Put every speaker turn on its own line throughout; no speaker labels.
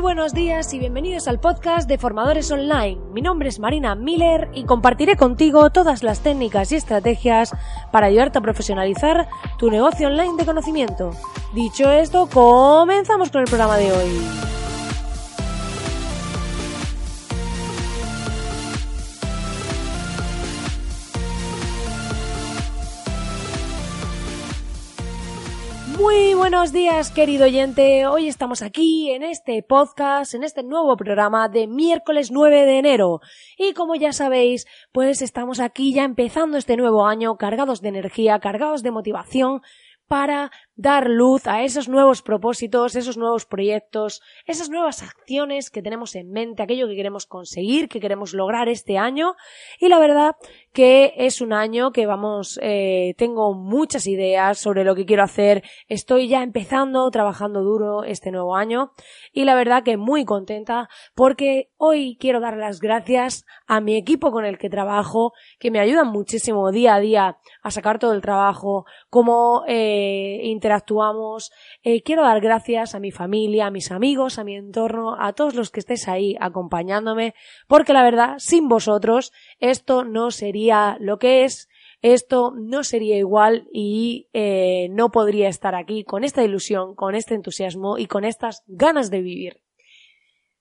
Buenos días y bienvenidos al podcast de Formadores Online. Mi nombre es Marina Miller y compartiré contigo todas las técnicas y estrategias para ayudarte a profesionalizar tu negocio online de conocimiento. Dicho esto, comenzamos con el programa de hoy. Buenos días, querido oyente. Hoy estamos aquí en este podcast, en este nuevo programa de miércoles 9 de enero. Y como ya sabéis, pues estamos aquí ya empezando este nuevo año cargados de energía, cargados de motivación para dar luz a esos nuevos propósitos, esos nuevos proyectos, esas nuevas acciones que tenemos en mente, aquello que queremos conseguir, que queremos lograr este año. Y la verdad que es un año que vamos, eh, tengo muchas ideas sobre lo que quiero hacer. Estoy ya empezando, trabajando duro este nuevo año. Y la verdad que muy contenta porque hoy quiero dar las gracias a mi equipo con el que trabajo, que me ayudan muchísimo día a día a sacar todo el trabajo, como eh, interactuamos. Eh, quiero dar gracias a mi familia, a mis amigos, a mi entorno, a todos los que estéis ahí acompañándome, porque la verdad, sin vosotros, esto no sería lo que es, esto no sería igual y eh, no podría estar aquí con esta ilusión, con este entusiasmo y con estas ganas de vivir.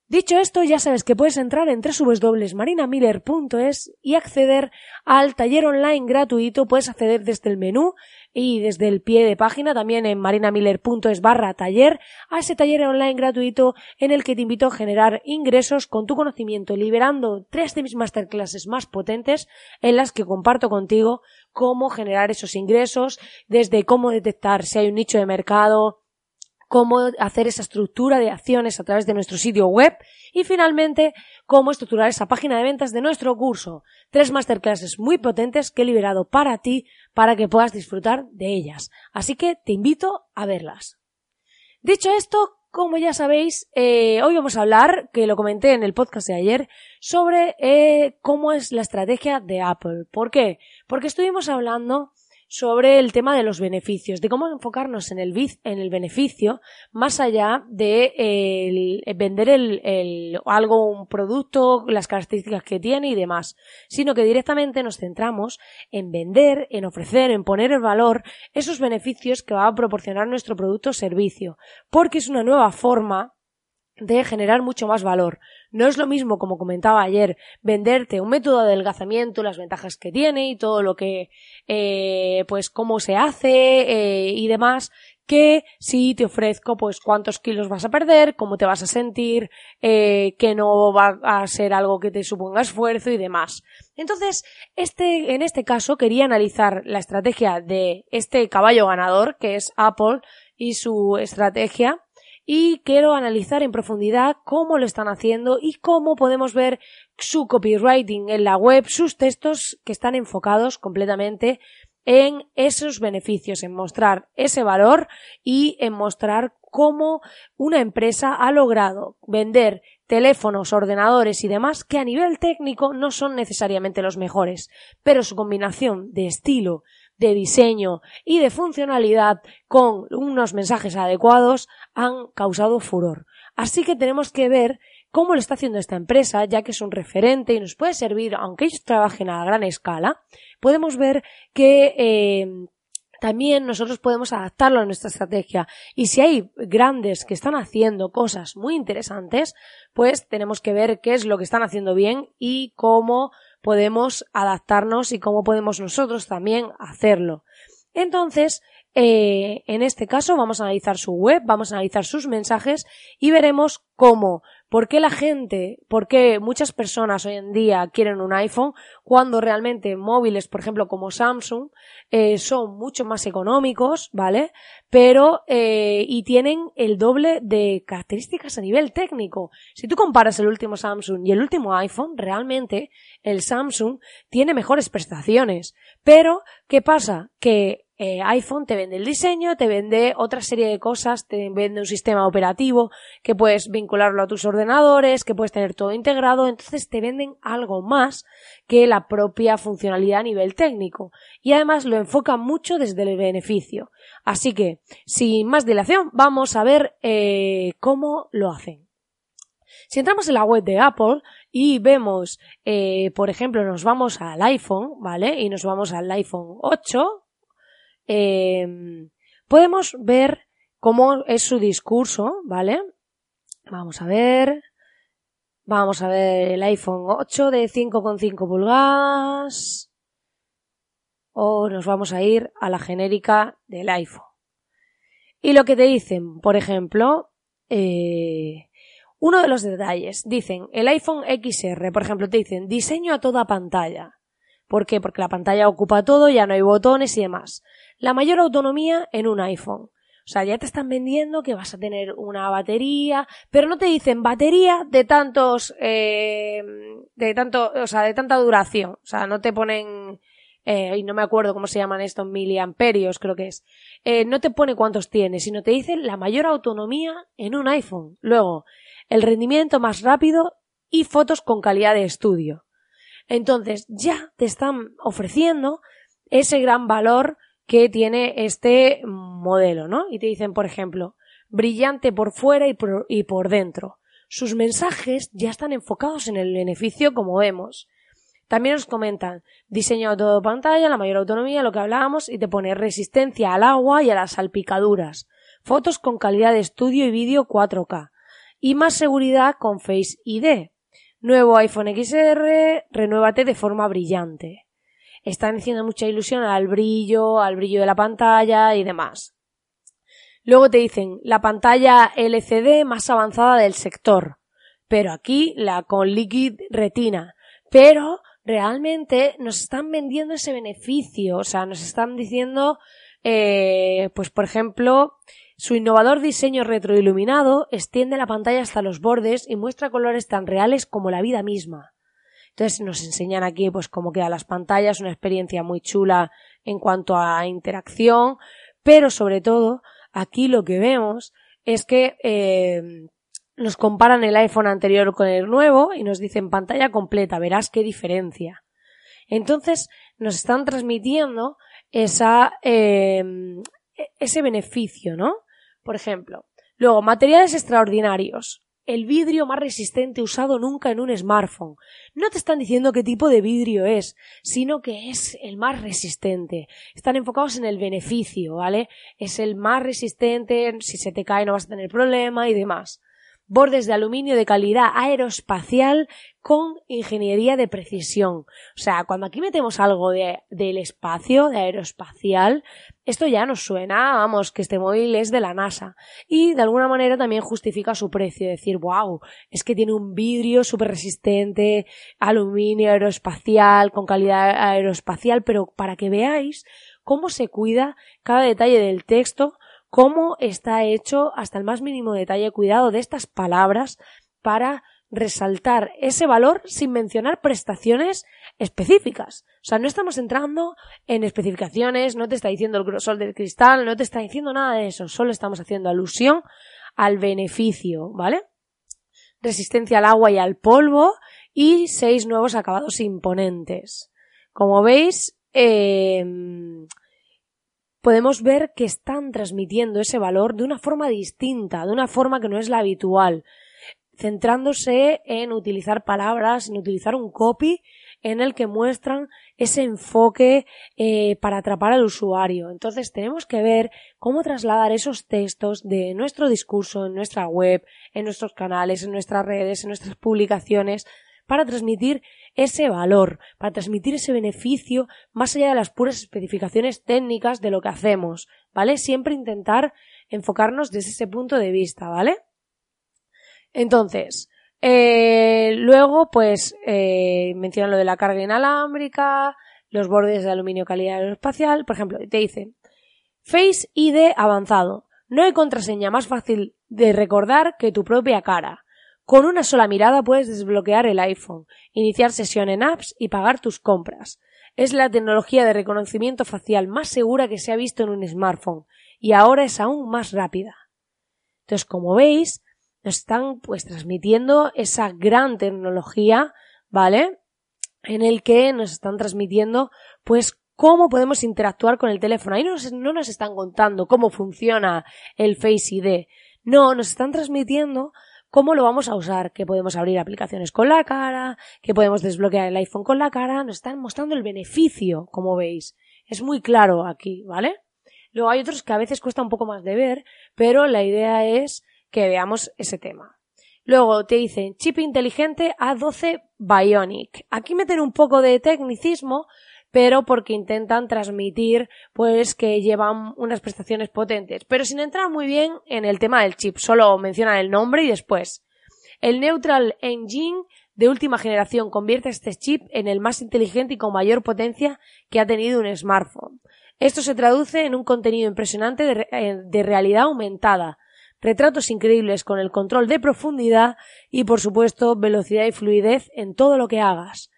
Dicho esto, ya sabes que puedes entrar en www.marinamiller.es y acceder al taller online gratuito. Puedes acceder desde el menú y desde el pie de página, también en marinamiller.es barra taller, a ese taller online gratuito en el que te invito a generar ingresos con tu conocimiento, liberando tres de mis masterclasses más potentes en las que comparto contigo cómo generar esos ingresos, desde cómo detectar si hay un nicho de mercado, cómo hacer esa estructura de acciones a través de nuestro sitio web y finalmente cómo estructurar esa página de ventas de nuestro curso. Tres masterclasses muy potentes que he liberado para ti para que puedas disfrutar de ellas. Así que te invito a verlas. Dicho esto, como ya sabéis, eh, hoy vamos a hablar, que lo comenté en el podcast de ayer, sobre eh, cómo es la estrategia de Apple. ¿Por qué? Porque estuvimos hablando sobre el tema de los beneficios, de cómo enfocarnos en el, en el beneficio más allá de el, vender el, el, algo, un producto, las características que tiene y demás, sino que directamente nos centramos en vender, en ofrecer, en poner el valor esos beneficios que va a proporcionar nuestro producto o servicio, porque es una nueva forma de generar mucho más valor. No es lo mismo, como comentaba ayer, venderte un método de adelgazamiento, las ventajas que tiene y todo lo que, eh, pues cómo se hace eh, y demás, que si te ofrezco pues cuántos kilos vas a perder, cómo te vas a sentir, eh, que no va a ser algo que te suponga esfuerzo y demás. Entonces, este, en este caso quería analizar la estrategia de este caballo ganador, que es Apple, y su estrategia, y quiero analizar en profundidad cómo lo están haciendo y cómo podemos ver su copywriting en la web, sus textos que están enfocados completamente en esos beneficios, en mostrar ese valor y en mostrar cómo una empresa ha logrado vender teléfonos, ordenadores y demás que a nivel técnico no son necesariamente los mejores, pero su combinación de estilo, de diseño y de funcionalidad con unos mensajes adecuados han causado furor. Así que tenemos que ver cómo lo está haciendo esta empresa, ya que es un referente y nos puede servir, aunque ellos trabajen a gran escala, podemos ver que eh, también nosotros podemos adaptarlo a nuestra estrategia. Y si hay grandes que están haciendo cosas muy interesantes, pues tenemos que ver qué es lo que están haciendo bien y cómo podemos adaptarnos y cómo podemos nosotros también hacerlo. Entonces, eh, en este caso vamos a analizar su web, vamos a analizar sus mensajes y veremos cómo ¿Por qué la gente, por qué muchas personas hoy en día quieren un iPhone cuando realmente móviles, por ejemplo, como Samsung, eh, son mucho más económicos, ¿vale? Pero, eh, y tienen el doble de características a nivel técnico. Si tú comparas el último Samsung y el último iPhone, realmente el Samsung tiene mejores prestaciones. Pero, ¿qué pasa? Que eh, iPhone te vende el diseño, te vende otra serie de cosas, te vende un sistema operativo que puedes vincularlo a tus ordenadores, que puedes tener todo integrado, entonces te venden algo más que la propia funcionalidad a nivel técnico. Y además lo enfocan mucho desde el beneficio. Así que, sin más dilación, vamos a ver eh, cómo lo hacen. Si entramos en la web de Apple y vemos, eh, por ejemplo, nos vamos al iPhone, ¿vale? Y nos vamos al iPhone 8, eh, podemos ver cómo es su discurso, ¿vale? Vamos a ver. Vamos a ver el iPhone 8 de 5,5 pulgadas. O nos vamos a ir a la genérica del iPhone. Y lo que te dicen, por ejemplo, eh, uno de los detalles, dicen el iPhone XR, por ejemplo, te dicen diseño a toda pantalla. ¿Por qué? Porque la pantalla ocupa todo, ya no hay botones y demás la mayor autonomía en un iPhone. O sea, ya te están vendiendo que vas a tener una batería, pero no te dicen batería de tantos, eh, de tanto, o sea, de tanta duración. O sea, no te ponen, eh, y no me acuerdo cómo se llaman estos miliamperios, creo que es. Eh, no te pone cuántos tienes, sino te dicen la mayor autonomía en un iPhone. Luego, el rendimiento más rápido y fotos con calidad de estudio. Entonces, ya te están ofreciendo ese gran valor que tiene este modelo, ¿no? Y te dicen, por ejemplo, brillante por fuera y por, y por dentro. Sus mensajes ya están enfocados en el beneficio, como vemos. También nos comentan diseño de todo pantalla, la mayor autonomía, lo que hablábamos, y te pone resistencia al agua y a las salpicaduras. Fotos con calidad de estudio y vídeo 4K. Y más seguridad con Face ID. Nuevo iPhone XR, renuévate de forma brillante. Están haciendo mucha ilusión al brillo, al brillo de la pantalla y demás. Luego te dicen la pantalla LCD más avanzada del sector, pero aquí la con Liquid Retina, pero realmente nos están vendiendo ese beneficio, o sea, nos están diciendo, eh, pues por ejemplo, su innovador diseño retroiluminado extiende la pantalla hasta los bordes y muestra colores tan reales como la vida misma. Entonces nos enseñan aquí pues cómo quedan las pantallas, una experiencia muy chula en cuanto a interacción, pero sobre todo aquí lo que vemos es que eh, nos comparan el iPhone anterior con el nuevo y nos dicen pantalla completa, verás qué diferencia. Entonces nos están transmitiendo esa, eh, ese beneficio, ¿no? Por ejemplo, luego materiales extraordinarios el vidrio más resistente usado nunca en un smartphone. No te están diciendo qué tipo de vidrio es, sino que es el más resistente. Están enfocados en el beneficio, ¿vale? Es el más resistente, si se te cae no vas a tener problema y demás bordes de aluminio de calidad aeroespacial con ingeniería de precisión. O sea, cuando aquí metemos algo de, del espacio, de aeroespacial, esto ya nos suena, vamos, que este móvil es de la NASA. Y de alguna manera también justifica su precio, decir, wow, es que tiene un vidrio súper resistente, aluminio aeroespacial, con calidad aeroespacial, pero para que veáis cómo se cuida cada detalle del texto cómo está hecho hasta el más mínimo detalle cuidado de estas palabras para resaltar ese valor sin mencionar prestaciones específicas. O sea, no estamos entrando en especificaciones, no te está diciendo el grosor del cristal, no te está diciendo nada de eso, solo estamos haciendo alusión al beneficio, ¿vale? Resistencia al agua y al polvo y seis nuevos acabados imponentes. Como veis, eh, podemos ver que están transmitiendo ese valor de una forma distinta, de una forma que no es la habitual, centrándose en utilizar palabras, en utilizar un copy en el que muestran ese enfoque eh, para atrapar al usuario. Entonces tenemos que ver cómo trasladar esos textos de nuestro discurso en nuestra web, en nuestros canales, en nuestras redes, en nuestras publicaciones, para transmitir ese valor, para transmitir ese beneficio más allá de las puras especificaciones técnicas de lo que hacemos, ¿vale? Siempre intentar enfocarnos desde ese punto de vista, ¿vale? Entonces, Eh, luego, pues, eh, menciona lo de la carga inalámbrica, los bordes de aluminio calidad aeroespacial. Por ejemplo, te dice Face ID avanzado. No hay contraseña más fácil de recordar que tu propia cara. Con una sola mirada puedes desbloquear el iPhone, iniciar sesión en apps y pagar tus compras. Es la tecnología de reconocimiento facial más segura que se ha visto en un smartphone y ahora es aún más rápida. Entonces, como veis, nos están pues transmitiendo esa gran tecnología, ¿vale? En el que nos están transmitiendo pues cómo podemos interactuar con el teléfono. Ahí no nos, no nos están contando cómo funciona el Face ID. No, nos están transmitiendo cómo lo vamos a usar, que podemos abrir aplicaciones con la cara, que podemos desbloquear el iPhone con la cara, nos están mostrando el beneficio, como veis. Es muy claro aquí, ¿vale? Luego hay otros que a veces cuesta un poco más de ver, pero la idea es que veamos ese tema. Luego te dicen chip inteligente A12 Bionic. Aquí meten un poco de tecnicismo, pero porque intentan transmitir pues que llevan unas prestaciones potentes, pero sin entrar muy bien en el tema del chip, solo mencionan el nombre y después. El Neutral Engine de última generación convierte este chip en el más inteligente y con mayor potencia que ha tenido un smartphone. Esto se traduce en un contenido impresionante de, eh, realidad aumentada, retratos increíbles con el control de profundidad y, por supuesto, velocidad y fluidez en todo lo que hagas.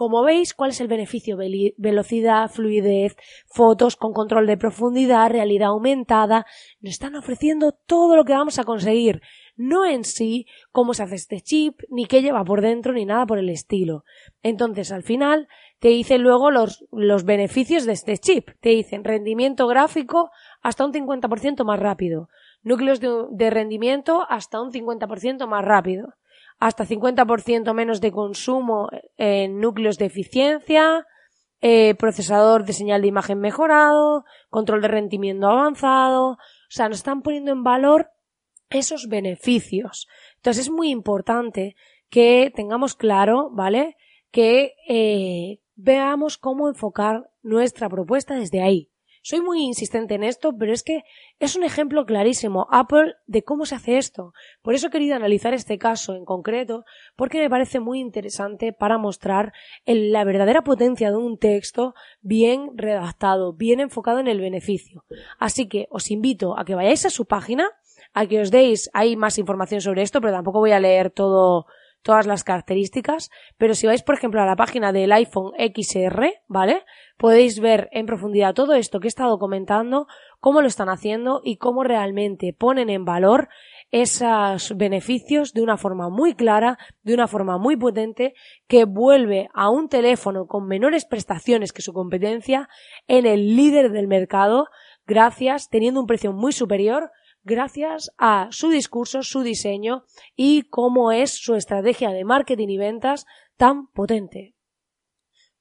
Como veis, ¿cuál es el beneficio? Velocidad, fluidez, fotos con control de profundidad, realidad aumentada. Nos están ofreciendo todo lo que vamos a conseguir. No en sí cómo se hace este chip, ni qué lleva por dentro, ni nada por el estilo. Entonces, al final, te dicen luego los, los beneficios de este chip. Te dicen rendimiento gráfico hasta un 50% más rápido. Núcleos de, de rendimiento hasta un 50% más rápido hasta 50% menos de consumo en núcleos de eficiencia, eh, procesador de señal de imagen mejorado, control de rendimiento avanzado. O sea, nos están poniendo en valor esos beneficios. Entonces es muy importante que tengamos claro, ¿vale? Que eh, veamos cómo enfocar nuestra propuesta desde ahí. Soy muy insistente en esto, pero es que es un ejemplo clarísimo, Apple, de cómo se hace esto. Por eso he querido analizar este caso en concreto, porque me parece muy interesante para mostrar la verdadera potencia de un texto bien redactado, bien enfocado en el beneficio. Así que os invito a que vayáis a su página, a que os deis, hay más información sobre esto, pero tampoco voy a leer todo, todas las características, pero si vais, por ejemplo, a la página del iPhone XR, ¿vale? Podéis ver en profundidad todo esto que he estado comentando, cómo lo están haciendo y cómo realmente ponen en valor esos beneficios de una forma muy clara, de una forma muy potente, que vuelve a un teléfono con menores prestaciones que su competencia en el líder del mercado, gracias, teniendo un precio muy superior, gracias a su discurso, su diseño y cómo es su estrategia de marketing y ventas tan potente.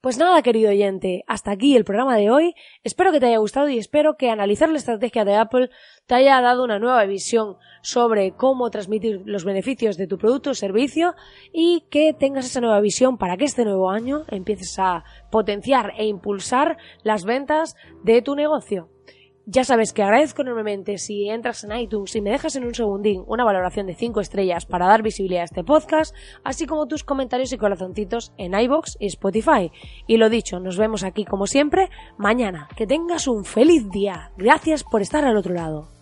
Pues nada, querido oyente, hasta aquí el programa de hoy. Espero que te haya gustado y espero que analizar la estrategia de Apple te haya dado una nueva visión sobre cómo transmitir los beneficios de tu producto o servicio y que tengas esa nueva visión para que este nuevo año empieces a potenciar e impulsar las ventas de tu negocio. Ya sabes que agradezco enormemente si entras en iTunes y me dejas en un segundín una valoración de 5 estrellas para dar visibilidad a este podcast, así como tus comentarios y corazoncitos en iBox y Spotify. Y lo dicho, nos vemos aquí como siempre mañana. Que tengas un feliz día. Gracias por estar al otro lado.